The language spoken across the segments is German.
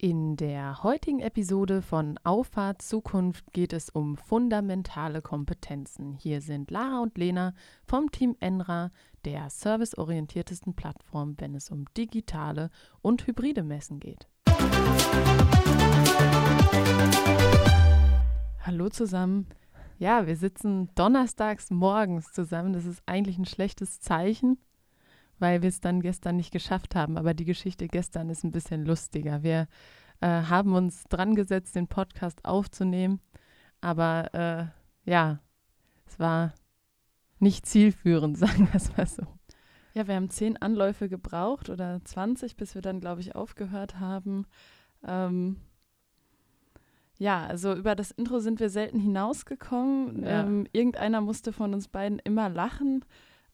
In der heutigen Episode von Auffahrt Zukunft geht es um fundamentale Kompetenzen. Hier sind Lara und Lena vom Team Enra, der serviceorientiertesten Plattform, wenn es um digitale und hybride Messen geht. Hallo zusammen. Ja, wir sitzen donnerstags morgens zusammen. Das ist eigentlich ein schlechtes Zeichen, weil wir es dann gestern nicht geschafft haben. Aber die Geschichte gestern ist ein bisschen lustiger. Wir äh, haben uns dran gesetzt, den Podcast aufzunehmen. Aber äh, ja, es war nicht zielführend, sagen wir es mal so. Ja, wir haben zehn Anläufe gebraucht oder 20, bis wir dann, glaube ich, aufgehört haben. Ähm, ja, also über das Intro sind wir selten hinausgekommen. Ja. Ähm, irgendeiner musste von uns beiden immer lachen.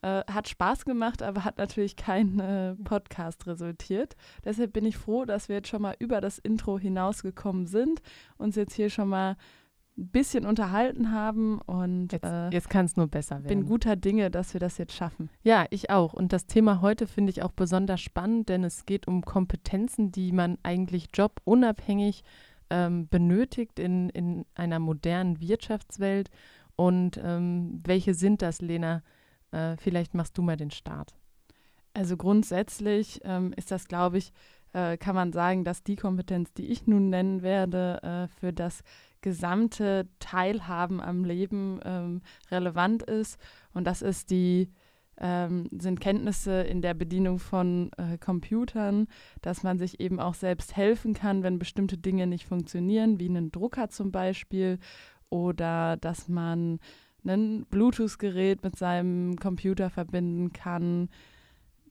Äh, hat Spaß gemacht, aber hat natürlich kein äh, Podcast resultiert. Deshalb bin ich froh, dass wir jetzt schon mal über das Intro hinausgekommen sind, uns jetzt hier schon mal ein bisschen unterhalten haben und jetzt, äh, jetzt kann es nur besser werden. Bin guter Dinge, dass wir das jetzt schaffen. Ja, ich auch. Und das Thema heute finde ich auch besonders spannend, denn es geht um Kompetenzen, die man eigentlich jobunabhängig ähm, benötigt in, in einer modernen Wirtschaftswelt. Und ähm, welche sind das, Lena? Äh, vielleicht machst du mal den Start. Also grundsätzlich ähm, ist das, glaube ich, äh, kann man sagen, dass die Kompetenz, die ich nun nennen werde, äh, für das gesamte Teilhaben am Leben ähm, relevant ist. Und das ist die ähm, sind Kenntnisse in der Bedienung von äh, Computern, dass man sich eben auch selbst helfen kann, wenn bestimmte Dinge nicht funktionieren, wie einen Drucker zum Beispiel, oder dass man ein Bluetooth-Gerät mit seinem Computer verbinden kann.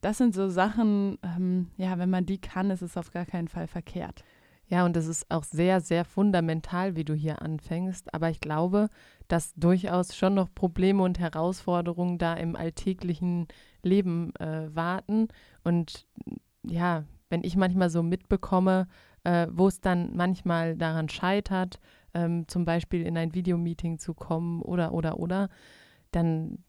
Das sind so Sachen, ähm, ja, wenn man die kann, ist es auf gar keinen Fall verkehrt. Ja, und es ist auch sehr, sehr fundamental, wie du hier anfängst. Aber ich glaube, dass durchaus schon noch Probleme und Herausforderungen da im alltäglichen Leben äh, warten. Und ja, wenn ich manchmal so mitbekomme, äh, wo es dann manchmal daran scheitert, ähm, zum Beispiel in ein Videomeeting zu kommen oder, oder, oder, dann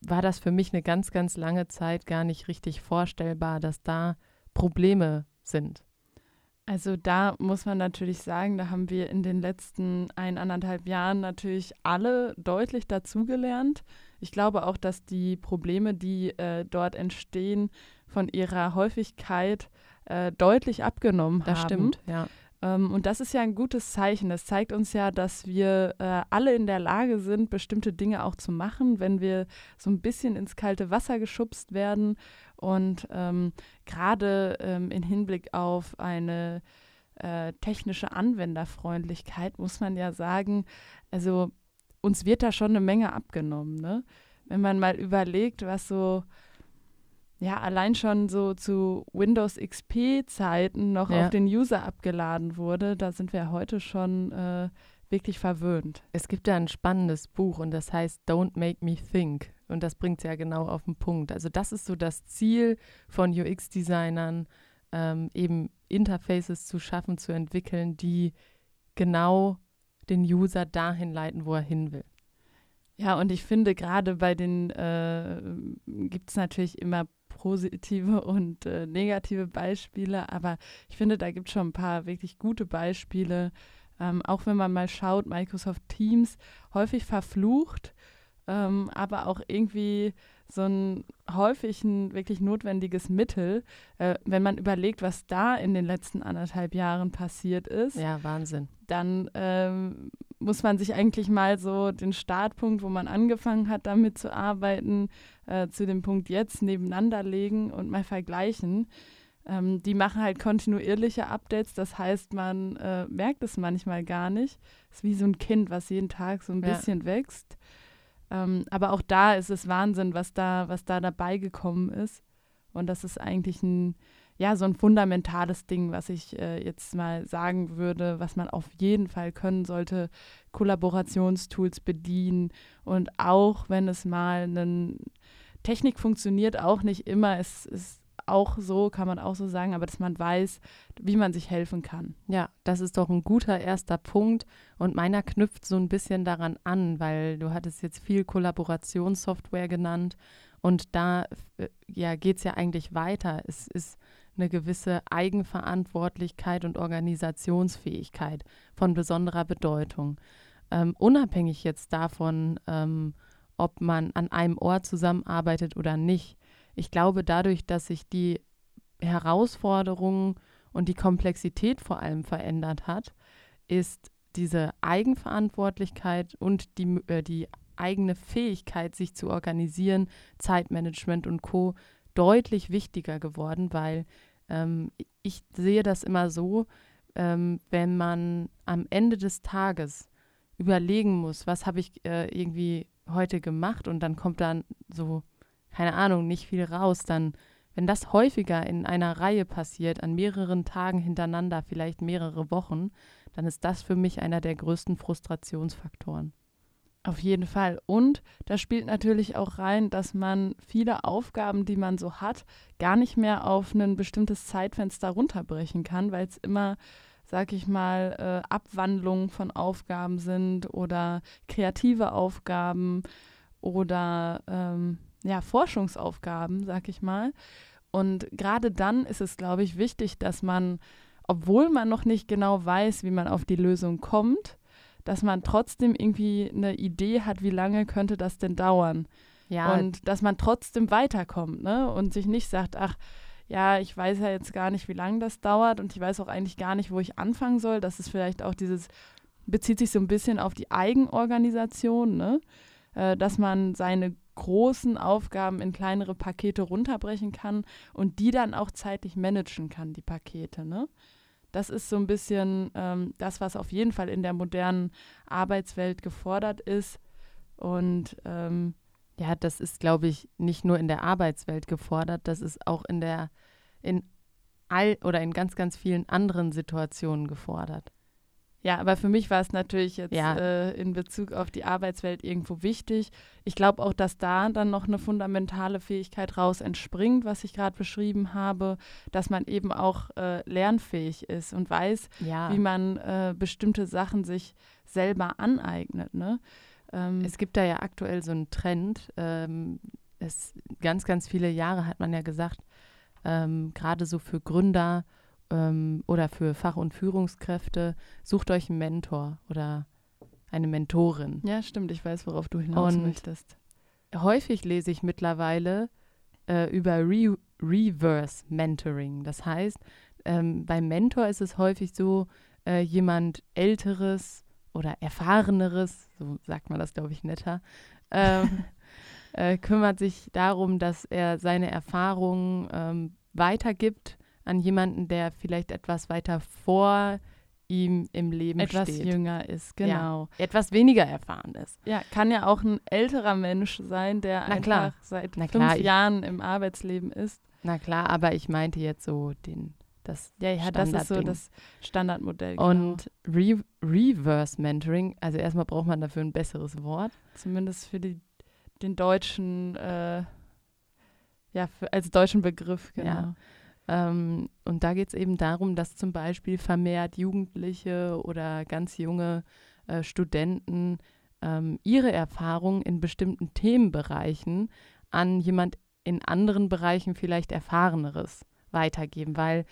war das für mich eine ganz, ganz lange Zeit gar nicht richtig vorstellbar, dass da Probleme sind. Also da muss man natürlich sagen, da haben wir in den letzten eineinhalb Jahren natürlich alle deutlich dazugelernt. Ich glaube auch, dass die Probleme, die äh, dort entstehen, von ihrer Häufigkeit äh, deutlich abgenommen das haben. Das stimmt, ja. Ähm, und das ist ja ein gutes Zeichen. Das zeigt uns ja, dass wir äh, alle in der Lage sind, bestimmte Dinge auch zu machen, wenn wir so ein bisschen ins kalte Wasser geschubst werden. Und ähm, gerade ähm, im Hinblick auf eine äh, technische Anwenderfreundlichkeit muss man ja sagen, also uns wird da schon eine Menge abgenommen. Ne? Wenn man mal überlegt, was so ja, allein schon so zu Windows XP-Zeiten noch ja. auf den User abgeladen wurde, da sind wir heute schon äh, wirklich verwöhnt. Es gibt ja ein spannendes Buch und das heißt Don't Make Me Think. Und das bringt es ja genau auf den Punkt. Also das ist so das Ziel von UX-Designern, ähm, eben Interfaces zu schaffen, zu entwickeln, die genau den User dahin leiten, wo er hin will. Ja, und ich finde, gerade bei den äh, gibt es natürlich immer positive und äh, negative Beispiele, aber ich finde, da gibt es schon ein paar wirklich gute Beispiele. Ähm, auch wenn man mal schaut, Microsoft Teams häufig verflucht, ähm, aber auch irgendwie so ein häufig ein wirklich notwendiges Mittel, äh, wenn man überlegt, was da in den letzten anderthalb Jahren passiert ist. Ja, Wahnsinn. Dann ähm, muss man sich eigentlich mal so den Startpunkt, wo man angefangen hat, damit zu arbeiten, äh, zu dem Punkt jetzt nebeneinander legen und mal vergleichen. Ähm, die machen halt kontinuierliche Updates, das heißt, man äh, merkt es manchmal gar nicht. Es ist wie so ein Kind, was jeden Tag so ein ja. bisschen wächst. Ähm, aber auch da ist es Wahnsinn, was da, was da dabei gekommen ist. Und das ist eigentlich ein, ja, so ein fundamentales Ding, was ich äh, jetzt mal sagen würde, was man auf jeden Fall können sollte, Kollaborationstools bedienen und auch wenn es mal eine Technik funktioniert, auch nicht immer, es ist auch so, kann man auch so sagen, aber dass man weiß, wie man sich helfen kann. Ja, das ist doch ein guter erster Punkt und meiner knüpft so ein bisschen daran an, weil du hattest jetzt viel Kollaborationssoftware genannt und da äh, ja, geht es ja eigentlich weiter. Es ist eine gewisse Eigenverantwortlichkeit und Organisationsfähigkeit von besonderer Bedeutung. Ähm, unabhängig jetzt davon, ähm, ob man an einem Ort zusammenarbeitet oder nicht. Ich glaube, dadurch, dass sich die Herausforderungen und die Komplexität vor allem verändert hat, ist diese Eigenverantwortlichkeit und die, äh, die eigene Fähigkeit, sich zu organisieren, Zeitmanagement und Co. deutlich wichtiger geworden, weil ähm, ich sehe das immer so, ähm, wenn man am Ende des Tages überlegen muss, was habe ich äh, irgendwie heute gemacht und dann kommt dann so, keine Ahnung, nicht viel raus, dann, wenn das häufiger in einer Reihe passiert, an mehreren Tagen hintereinander, vielleicht mehrere Wochen, dann ist das für mich einer der größten Frustrationsfaktoren. Auf jeden Fall. Und da spielt natürlich auch rein, dass man viele Aufgaben, die man so hat, gar nicht mehr auf ein bestimmtes Zeitfenster runterbrechen kann, weil es immer, sag ich mal, äh, Abwandlungen von Aufgaben sind oder kreative Aufgaben oder ähm, ja, Forschungsaufgaben, sag ich mal. Und gerade dann ist es, glaube ich, wichtig, dass man, obwohl man noch nicht genau weiß, wie man auf die Lösung kommt, dass man trotzdem irgendwie eine Idee hat, wie lange könnte das denn dauern. Ja. Und dass man trotzdem weiterkommt, ne? Und sich nicht sagt, ach, ja, ich weiß ja jetzt gar nicht, wie lange das dauert und ich weiß auch eigentlich gar nicht, wo ich anfangen soll. Das ist vielleicht auch dieses, bezieht sich so ein bisschen auf die Eigenorganisation, ne? Äh, dass man seine großen Aufgaben in kleinere Pakete runterbrechen kann und die dann auch zeitlich managen kann, die Pakete, ne? Das ist so ein bisschen ähm, das, was auf jeden Fall in der modernen Arbeitswelt gefordert ist. Und ähm, ja, das ist, glaube ich, nicht nur in der Arbeitswelt gefordert, das ist auch in der, in all oder in ganz, ganz vielen anderen Situationen gefordert. Ja, aber für mich war es natürlich jetzt ja. äh, in Bezug auf die Arbeitswelt irgendwo wichtig. Ich glaube auch, dass da dann noch eine fundamentale Fähigkeit raus entspringt, was ich gerade beschrieben habe, dass man eben auch äh, lernfähig ist und weiß, ja. wie man äh, bestimmte Sachen sich selber aneignet. Ne? Ähm, es gibt da ja aktuell so einen Trend. Ähm, es, ganz, ganz viele Jahre hat man ja gesagt, ähm, gerade so für Gründer, ähm, oder für Fach- und Führungskräfte, sucht euch einen Mentor oder eine Mentorin. Ja, stimmt, ich weiß, worauf du hinaus und möchtest. Häufig lese ich mittlerweile äh, über Re Reverse Mentoring. Das heißt, ähm, beim Mentor ist es häufig so, äh, jemand Älteres oder Erfahreneres, so sagt man das, glaube ich, netter, ähm, äh, kümmert sich darum, dass er seine Erfahrungen ähm, weitergibt an jemanden, der vielleicht etwas weiter vor ihm im Leben etwas steht. Etwas jünger ist, genau. Ja, etwas weniger erfahren ist. Ja, kann ja auch ein älterer Mensch sein, der Na einfach klar. seit Na fünf Jahren im Arbeitsleben ist. Na klar, aber ich meinte jetzt so den das ja, ja, das ist so das Standardmodell. Genau. Und Re Reverse Mentoring, also erstmal braucht man dafür ein besseres Wort. Zumindest für die, den deutschen, äh, ja, für, als deutschen Begriff, genau. Ja. Ähm, und da geht es eben darum, dass zum Beispiel vermehrt Jugendliche oder ganz junge äh, Studenten ähm, ihre Erfahrungen in bestimmten Themenbereichen an jemand in anderen Bereichen vielleicht Erfahreneres weitergeben, weil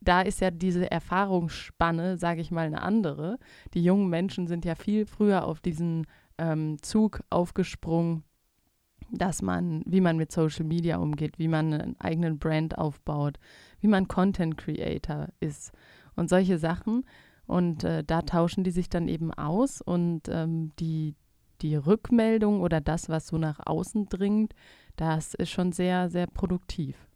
da ist ja diese Erfahrungsspanne, sage ich mal, eine andere. Die jungen Menschen sind ja viel früher auf diesen ähm, Zug aufgesprungen, dass man, wie man mit Social Media umgeht, wie man einen eigenen Brand aufbaut, wie man Content Creator ist und solche Sachen. Und äh, da tauschen die sich dann eben aus und ähm, die, die Rückmeldung oder das, was so nach außen dringt, das ist schon sehr, sehr produktiv.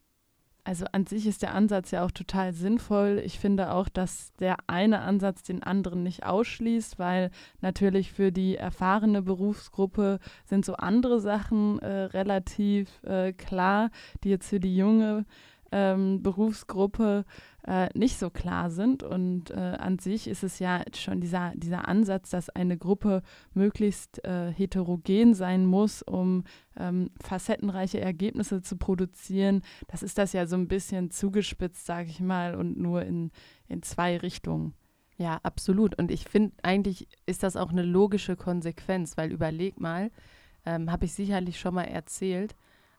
Also an sich ist der Ansatz ja auch total sinnvoll. Ich finde auch, dass der eine Ansatz den anderen nicht ausschließt, weil natürlich für die erfahrene Berufsgruppe sind so andere Sachen äh, relativ äh, klar, die jetzt für die junge ähm, Berufsgruppe äh, nicht so klar sind. Und äh, an sich ist es ja schon dieser, dieser Ansatz, dass eine Gruppe möglichst äh, heterogen sein muss, um ähm, facettenreiche Ergebnisse zu produzieren. Das ist das ja so ein bisschen zugespitzt, sage ich mal, und nur in, in zwei Richtungen. Ja, absolut. Und ich finde, eigentlich ist das auch eine logische Konsequenz, weil überleg mal, ähm, habe ich sicherlich schon mal erzählt,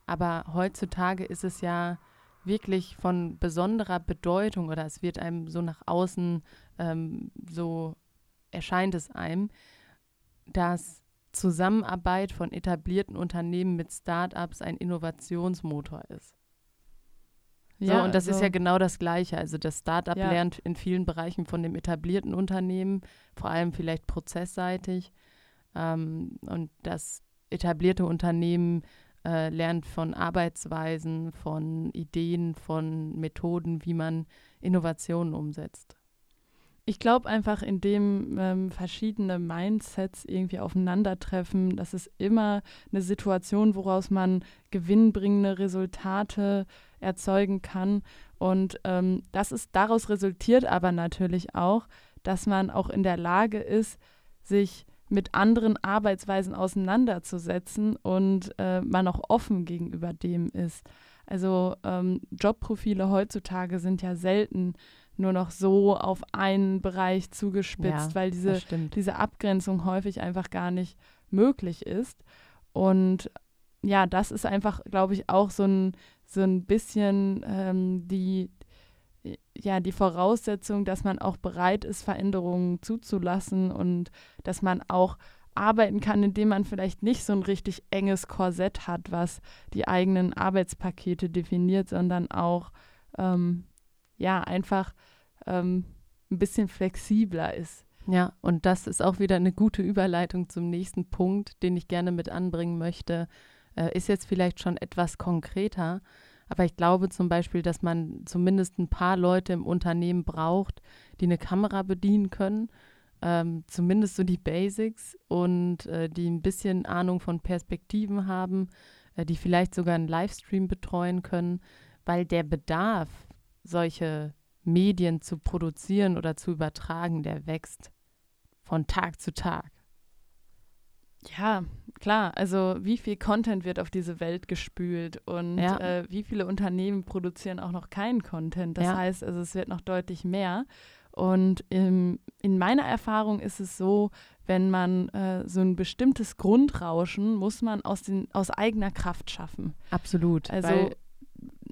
aber heutzutage ist es ja wirklich von besonderer Bedeutung oder es wird einem so nach außen, ähm, so erscheint es einem, dass Zusammenarbeit von etablierten Unternehmen mit Startups ein Innovationsmotor ist. So, ja, und das also, ist ja genau das Gleiche. Also das Startup ja. lernt in vielen Bereichen von dem etablierten Unternehmen, vor allem vielleicht prozessseitig. Ähm, und das etablierte Unternehmen äh, lernt von Arbeitsweisen, von Ideen, von Methoden, wie man Innovationen umsetzt. Ich glaube einfach, indem ähm, verschiedene Mindsets irgendwie aufeinandertreffen, das ist immer eine Situation, woraus man gewinnbringende Resultate erzeugen kann. Und ähm, das ist daraus resultiert aber natürlich auch, dass man auch in der Lage ist, sich mit anderen Arbeitsweisen auseinanderzusetzen und äh, man auch offen gegenüber dem ist. Also ähm, Jobprofile heutzutage sind ja selten nur noch so auf einen Bereich zugespitzt, ja, weil diese, diese Abgrenzung häufig einfach gar nicht möglich ist. Und ja, das ist einfach, glaube ich, auch so ein, so ein bisschen ähm, die, ja, die Voraussetzung, dass man auch bereit ist, Veränderungen zuzulassen und dass man auch arbeiten kann, indem man vielleicht nicht so ein richtig enges Korsett hat, was die eigenen Arbeitspakete definiert, sondern auch ähm, ja einfach ähm, ein bisschen flexibler ist. Ja, und das ist auch wieder eine gute Überleitung zum nächsten Punkt, den ich gerne mit anbringen möchte. Äh, ist jetzt vielleicht schon etwas konkreter, aber ich glaube zum Beispiel, dass man zumindest ein paar Leute im Unternehmen braucht, die eine Kamera bedienen können, ähm, zumindest so die Basics und äh, die ein bisschen Ahnung von Perspektiven haben, äh, die vielleicht sogar einen Livestream betreuen können, weil der Bedarf, solche Medien zu produzieren oder zu übertragen, der wächst von Tag zu Tag. Ja, klar. Also wie viel Content wird auf diese Welt gespült und ja. äh, wie viele Unternehmen produzieren auch noch keinen Content. Das ja. heißt, also es wird noch deutlich mehr. Und im, in meiner Erfahrung ist es so, wenn man äh, so ein bestimmtes Grundrauschen muss man aus, den, aus eigener Kraft schaffen. Absolut. Also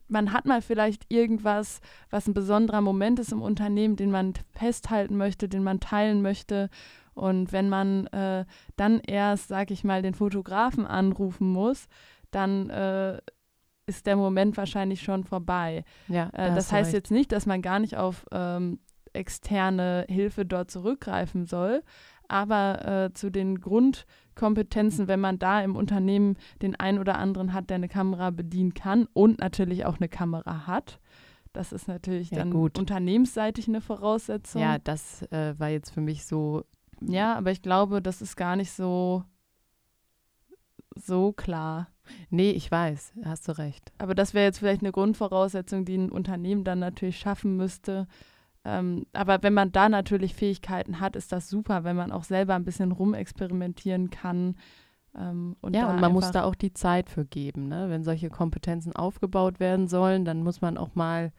man hat mal vielleicht irgendwas, was ein besonderer Moment ist im Unternehmen, den man festhalten möchte, den man teilen möchte. Und wenn man äh, dann erst, sag ich mal, den Fotografen anrufen muss, dann äh, ist der Moment wahrscheinlich schon vorbei. Ja, äh, das heißt recht. jetzt nicht, dass man gar nicht auf ähm, externe Hilfe dort zurückgreifen soll, aber äh, zu den Grundkompetenzen, wenn man da im Unternehmen den einen oder anderen hat, der eine Kamera bedienen kann und natürlich auch eine Kamera hat. Das ist natürlich ja, dann gut. unternehmensseitig eine Voraussetzung. Ja, das äh, war jetzt für mich so ja, aber ich glaube, das ist gar nicht so, so klar. Nee, ich weiß, hast du recht. Aber das wäre jetzt vielleicht eine Grundvoraussetzung, die ein Unternehmen dann natürlich schaffen müsste. Ähm, aber wenn man da natürlich Fähigkeiten hat, ist das super, wenn man auch selber ein bisschen rumexperimentieren kann. Ähm, und ja, und man muss da auch die Zeit für geben. Ne? Wenn solche Kompetenzen aufgebaut werden sollen, dann muss man auch mal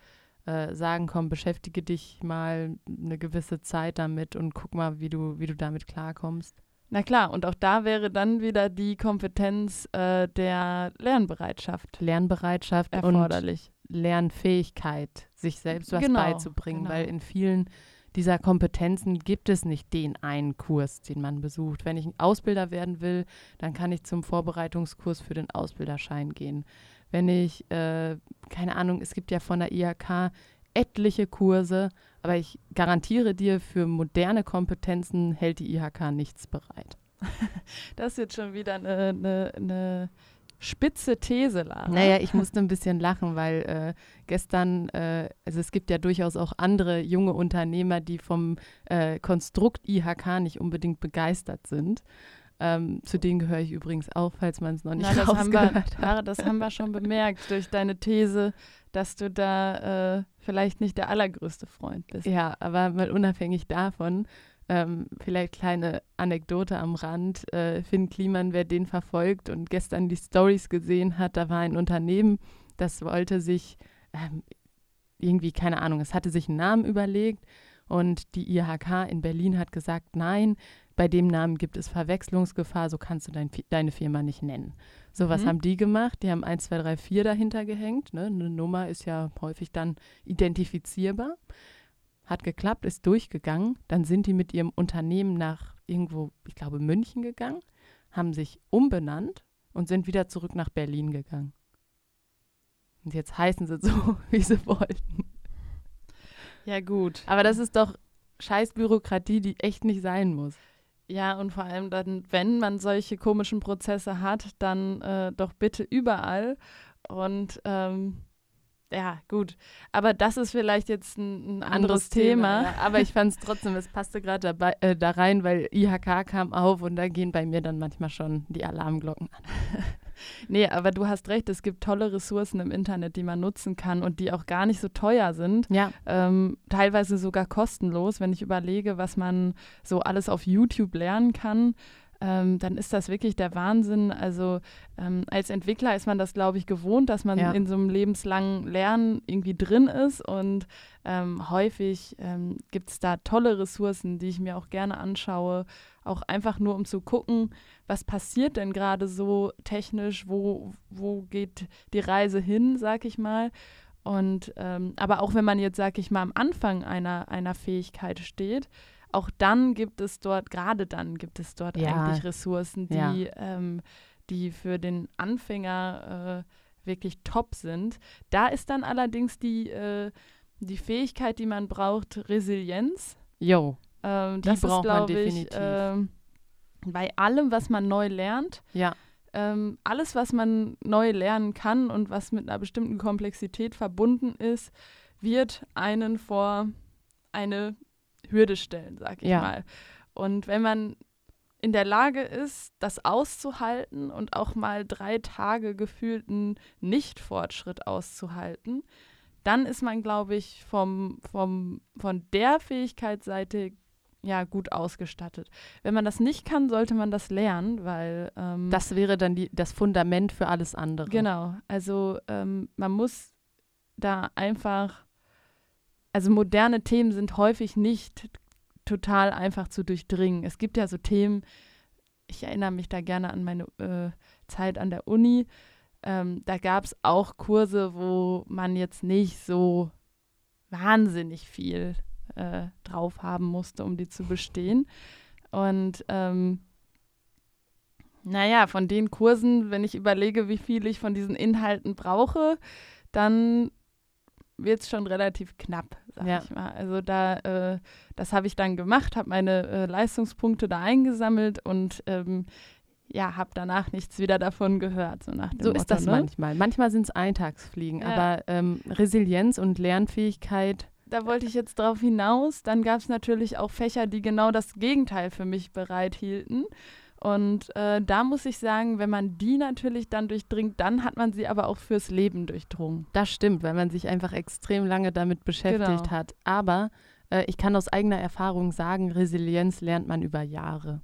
äh, sagen, komm, beschäftige dich mal eine gewisse Zeit damit und guck mal, wie du, wie du damit klarkommst. Na klar, und auch da wäre dann wieder die Kompetenz äh, der Lernbereitschaft. Lernbereitschaft erforderlich. Und Lernfähigkeit, sich selbst was genau, beizubringen, genau. weil in vielen dieser Kompetenzen gibt es nicht den einen Kurs, den man besucht. Wenn ich ein Ausbilder werden will, dann kann ich zum Vorbereitungskurs für den Ausbilderschein gehen wenn ich, äh, keine Ahnung, es gibt ja von der IHK etliche Kurse, aber ich garantiere dir, für moderne Kompetenzen hält die IHK nichts bereit. Das ist jetzt schon wieder eine, eine, eine spitze These, Lara. Naja, ich musste ein bisschen lachen, weil äh, gestern, äh, also es gibt ja durchaus auch andere junge Unternehmer, die vom äh, Konstrukt IHK nicht unbedingt begeistert sind. Ähm, zu denen gehöre ich übrigens auch, falls man es noch nicht Na, das haben wir, hat. Das haben wir schon bemerkt durch deine These, dass du da äh, vielleicht nicht der allergrößte Freund bist. Ja, aber mal unabhängig davon, ähm, vielleicht kleine Anekdote am Rand. Äh, Finn Kliman, wer den verfolgt und gestern die Stories gesehen hat, da war ein Unternehmen, das wollte sich ähm, irgendwie, keine Ahnung, es hatte sich einen Namen überlegt und die IHK in Berlin hat gesagt, nein, bei dem Namen gibt es Verwechslungsgefahr, so kannst du dein, deine Firma nicht nennen. So, was Mhm. haben die gemacht? Die haben 1, 2, 3, 4 dahinter gehängt. Ne? Eine Nummer ist ja häufig dann identifizierbar. Hat geklappt, ist durchgegangen. Dann sind die mit ihrem Unternehmen nach irgendwo, ich glaube, München gegangen, haben sich umbenannt und sind wieder zurück nach Berlin gegangen. Und jetzt heißen sie so, wie sie wollten. Ja, gut. Aber das ist doch scheiß Bürokratie, die echt nicht sein muss. Ja, und vor allem dann, wenn man solche komischen Prozesse hat, dann äh, doch bitte überall. Und ähm, ja, gut. Aber das ist vielleicht jetzt ein, ein anderes, Thema. ja. Aber ich fand es trotzdem, es passte gerade äh, da rein, weil IHK kam auf und da gehen bei mir dann manchmal schon die Alarmglocken an. Nee, aber du hast recht, es gibt tolle Ressourcen im Internet, die man nutzen kann und die auch gar nicht so teuer sind. Ja, Ähm, teilweise sogar kostenlos, wenn ich überlege, was man so alles auf YouTube lernen kann. Ähm, dann ist das wirklich der Wahnsinn. Also ähm, als Entwickler ist man das, glaube ich, gewohnt, dass man Ja. in so einem lebenslangen Lernen irgendwie drin ist. Und ähm, häufig ähm, gibt es da tolle Ressourcen, die ich mir auch gerne anschaue. Auch einfach nur, um zu gucken, was passiert denn gerade so technisch, wo, wo geht die Reise hin, sag ich mal. Und ähm, aber auch wenn man jetzt, sag ich mal, am Anfang einer, einer Fähigkeit steht, auch dann gibt es dort, gerade dann gibt es dort Ja. eigentlich Ressourcen, die, Ja. ähm, die für den Anfänger äh, wirklich top sind. Da ist dann allerdings die, äh, die Fähigkeit, die man braucht, Resilienz. yo, Ähm, Die das ist, braucht man glaube ich, definitiv. ähm, bei allem, was man neu lernt, ja, ähm, alles, was man neu lernen kann und was mit einer bestimmten Komplexität verbunden ist, wird einen vor eine Hürde stellen, sag ich Ja. mal. Und wenn man in der Lage ist, das auszuhalten und auch mal drei Tage gefühlten Nicht-Fortschritt auszuhalten, dann ist man, glaube ich, vom, vom, von der Fähigkeitsseite ja gut ausgestattet. Wenn man das nicht kann, sollte man das lernen, weil ähm, das wäre dann die, das Fundament für alles andere. Genau, also ähm, man muss da einfach, also moderne Themen sind häufig nicht total einfach zu durchdringen. Es gibt ja so Themen, ich erinnere mich da gerne an meine äh, Zeit an der Uni, ähm, da gab es auch Kurse, wo man jetzt nicht so wahnsinnig viel äh, drauf haben musste, um die zu bestehen. Und ähm, naja, von den Kursen, wenn ich überlege, wie viel ich von diesen Inhalten brauche, dann wird es schon relativ knapp, sag Ja. ich mal. Also da, äh, das habe ich dann gemacht, habe meine äh, Leistungspunkte da eingesammelt und ähm, ja, habe danach nichts wieder davon gehört. So, nach dem So ist Motto, das ne? manchmal. Manchmal sind es Eintagsfliegen, Ja. aber ähm, Resilienz und Lernfähigkeit, da wollte ich jetzt drauf hinaus. Dann gab es natürlich auch Fächer, die genau das Gegenteil für mich bereithielten. Und äh, da muss ich sagen, wenn man die natürlich dann durchdringt, dann hat man sie aber auch fürs Leben durchdrungen. das stimmt, weil man sich einfach extrem lange damit beschäftigt Genau. hat. Aber äh, ich kann aus eigener Erfahrung sagen, Resilienz lernt man über Jahre.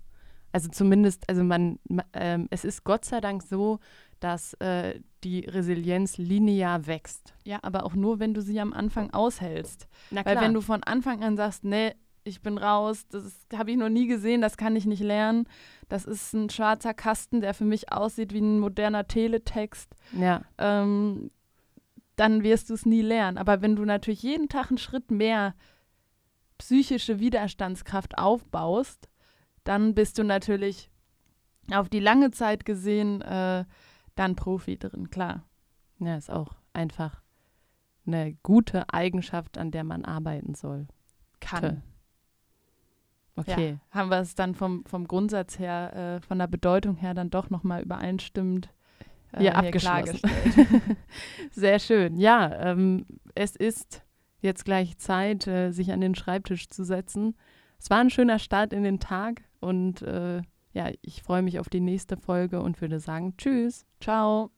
Also zumindest, also man, ma- ähm, es ist Gott sei Dank so, dass äh, die Resilienz linear wächst. Ja, aber auch nur, wenn du sie am Anfang aushältst. Na Weil wenn du von Anfang an sagst, nee, ich bin raus, das habe ich noch nie gesehen, das kann ich nicht lernen. Das ist ein schwarzer Kasten, der für mich aussieht wie ein moderner Teletext. ja, ähm, dann wirst du es nie lernen. Aber wenn du natürlich jeden Tag einen Schritt mehr psychische Widerstandskraft aufbaust, dann bist du natürlich auf die lange Zeit gesehen äh, dann Profi drin, klar. ja, ist auch einfach eine gute Eigenschaft, an der man arbeiten soll. Kann. Okay. Ja, haben wir es dann vom, vom Grundsatz her, äh, von der Bedeutung her dann doch nochmal übereinstimmend äh, hier abgeschlossen. Sehr schön. Ja, ähm, es ist jetzt gleich Zeit, äh, sich an den Schreibtisch zu setzen. Es war ein schöner Start in den Tag und äh, ja, ich freue mich auf die nächste Folge und würde sagen Tschüss. Ciao.